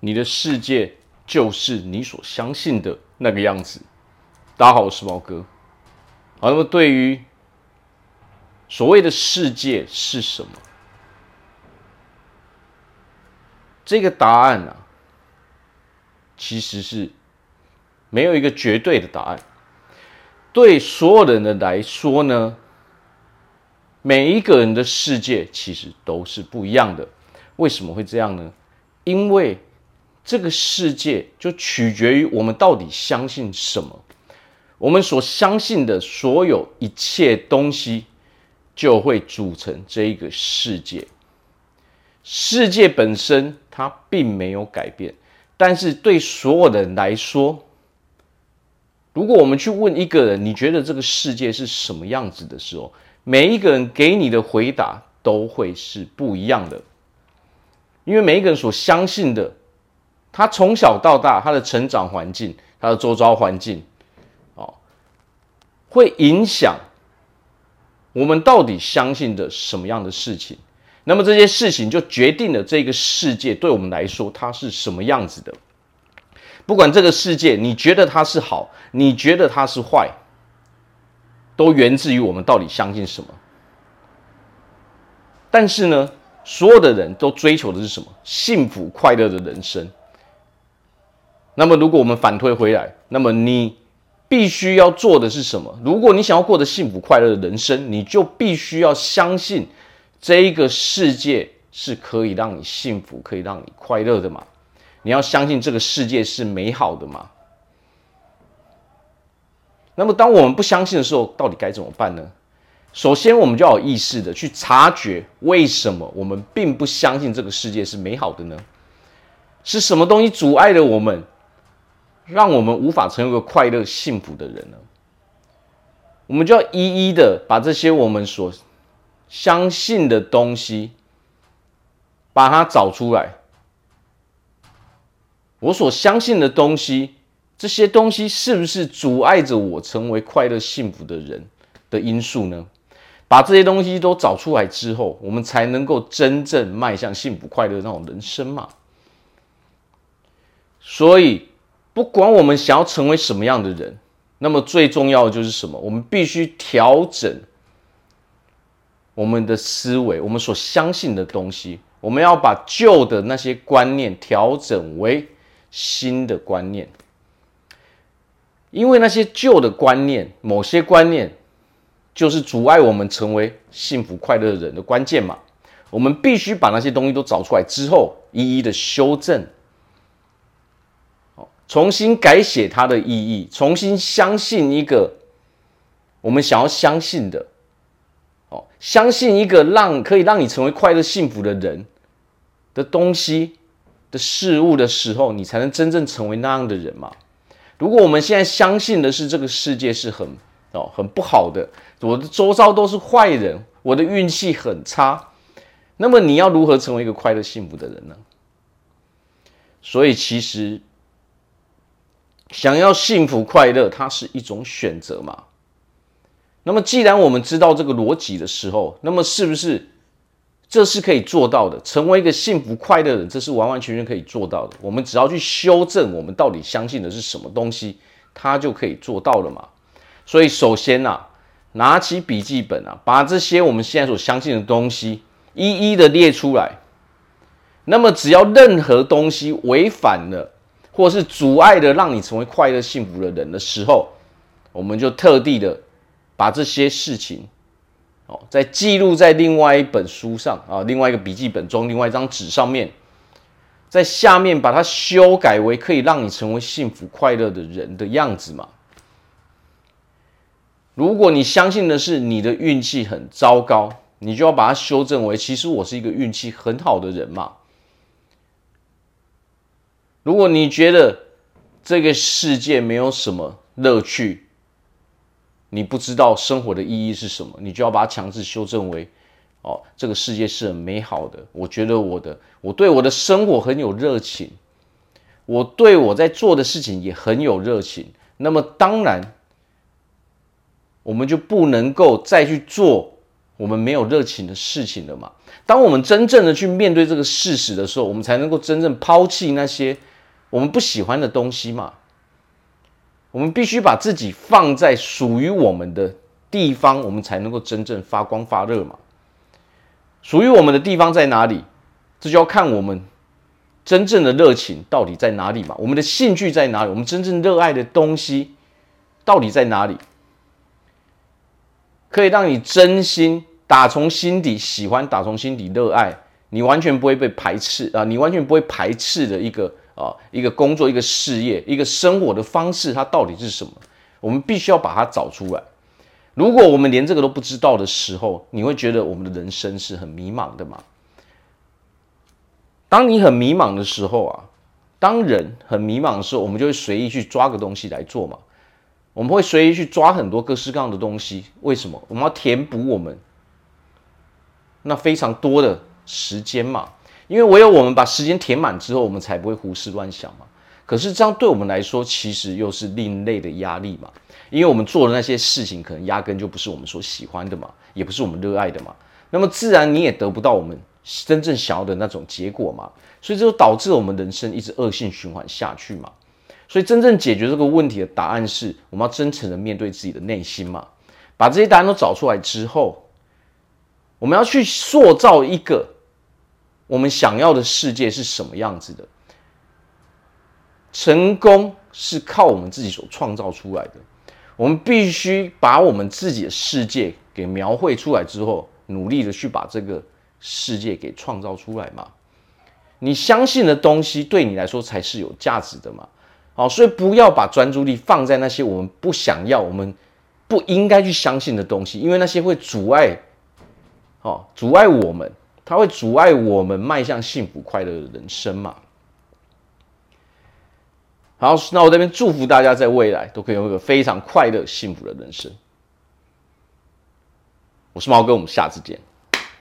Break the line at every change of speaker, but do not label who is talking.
你的世界就是你所相信的那个样子。大家好，我是毛哥。好，那么对于所谓的世界是什么？这个答案啊，其实是没有一个绝对的答案。对所有人的来说呢，每一个人的世界其实都是不一样的。为什么会这样呢？因为这个世界就取决于我们到底相信什么。我们所相信的所有一切东西，就会组成这一个世界。世界本身它并没有改变，但是对所有的人来说，如果我们去问一个人，你觉得这个世界是什么样子的时候，每一个人给你的回答都会是不一样的，因为每一个人所相信的，他从小到大他的成长环境，他的周遭环境，哦，会影响我们到底相信的什么样的事情。那么这些事情就决定了这个世界对我们来说它是什么样子的。不管这个世界你觉得它是好，你觉得它是坏，都源自于我们到底相信什么。但是呢，所有的人都追求的是什么？幸福快乐的人生。那么如果我们反推回来，那么你必须要做的是什么？如果你想要过得幸福快乐的人生，你就必须要相信。这一个世界是可以让你幸福、可以让你快乐的嘛？你要相信这个世界是美好的嘛？那么，当我们不相信的时候，到底该怎么办呢？首先，我们就要有意识的去察觉，为什么我们并不相信这个世界是美好的呢？是什么东西阻碍了我们，让我们无法成为一个快乐、幸福的人呢？我们就要一一的把这些我们所相信的东西，把它找出来。我所相信的东西，这些东西是不是阻碍着我成为快乐幸福的人的因素呢？把这些东西都找出来之后，我们才能够真正迈向幸福快乐那种人生嘛。所以，不管我们想要成为什么样的人，那么最重要的就是什么？我们必须调整。我们的思维，我们所相信的东西，我们要把旧的那些观念调整为新的观念，因为那些旧的观念，某些观念就是阻碍我们成为幸福快乐的人的关键嘛。我们必须把那些东西都找出来之后，一一的修正，重新改写它的意义，重新相信一个我们想要相信的。哦，相信一个让可以让你成为快乐幸福的人的东西的事物的时候，你才能真正成为那样的人嘛。如果我们现在相信的是这个世界是很哦很不好的，我的周遭都是坏人，我的运气很差，那么你要如何成为一个快乐幸福的人呢？所以其实想要幸福快乐，它是一种选择嘛。那么，既然我们知道这个逻辑的时候，那么是不是这是可以做到的？成为一个幸福快乐的人，这是完完全全可以做到的。我们只要去修正我们到底相信的是什么东西，它就可以做到了嘛。所以，首先呐，拿起笔记本啊，把这些我们现在所相信的东西一一的列出来。那么，只要任何东西违反了，或是阻碍了让你成为快乐幸福的人的时候，我们就特地的。把这些事情，哦，再记录在另外一本书上啊，另外一个笔记本中，另外一张纸上面，在下面把它修改为可以让你成为幸福快乐的人的样子嘛。如果你相信的是你的运气很糟糕，你就要把它修正为其实我是一个运气很好的人嘛。如果你觉得这个世界没有什么乐趣，你不知道生活的意义是什么，你就要把它强制修正为，哦，这个世界是很美好的。我觉得我的，我对我的生活很有热情，我对我在做的事情也很有热情。那么当然，我们就不能够再去做我们没有热情的事情了嘛。当我们真正的去面对这个事实的时候，我们才能够真正抛弃那些我们不喜欢的东西嘛。我们必须把自己放在属于我们的地方，我们才能够真正发光发热嘛。属于我们的地方在哪里？这就要看我们真正的热情到底在哪里嘛。我们的兴趣在哪里？我们真正热爱的东西到底在哪里？可以让你真心打从心底喜欢，打从心底热爱，你完全不会被排斥啊！你完全不会排斥的一个啊，一个工作，一个事业，一个生活的方式，它到底是什么？我们必须要把它找出来。如果我们连这个都不知道的时候，你会觉得我们的人生是很迷茫的嘛？当你很迷茫的时候啊，当人很迷茫的时候，我们就会随意去抓个东西来做嘛。我们会随意去抓很多各式各样的东西，为什么？我们要填补我们那非常多的时间嘛。因为唯有我们把时间填满之后，我们才不会胡思乱想嘛。可是这样对我们来说，其实又是另类的压力嘛。因为我们做的那些事情，可能压根就不是我们所喜欢的嘛，也不是我们热爱的嘛。那么自然你也得不到我们真正想要的那种结果嘛。所以这就导致我们人生一直恶性循环下去嘛。所以，真正解决这个问题的答案是，我们要真诚的面对自己的内心嘛。把这些答案都找出来之后，我们要去塑造一个我们想要的世界是什么样子的。成功是靠我们自己所创造出来的。我们必须把我们自己的世界给描绘出来之后，努力的去把这个世界给创造出来嘛。你相信的东西，对你来说才是有价值的嘛。好，所以不要把专注力放在那些我们不想要、我们不应该去相信的东西，因为那些会阻碍，哦，阻碍我们，它会阻碍我们迈向幸福快乐的人生嘛。好，那我这边祝福大家在未来都可以有一个非常快乐、幸福的人生。我是毛哥，我们下次见。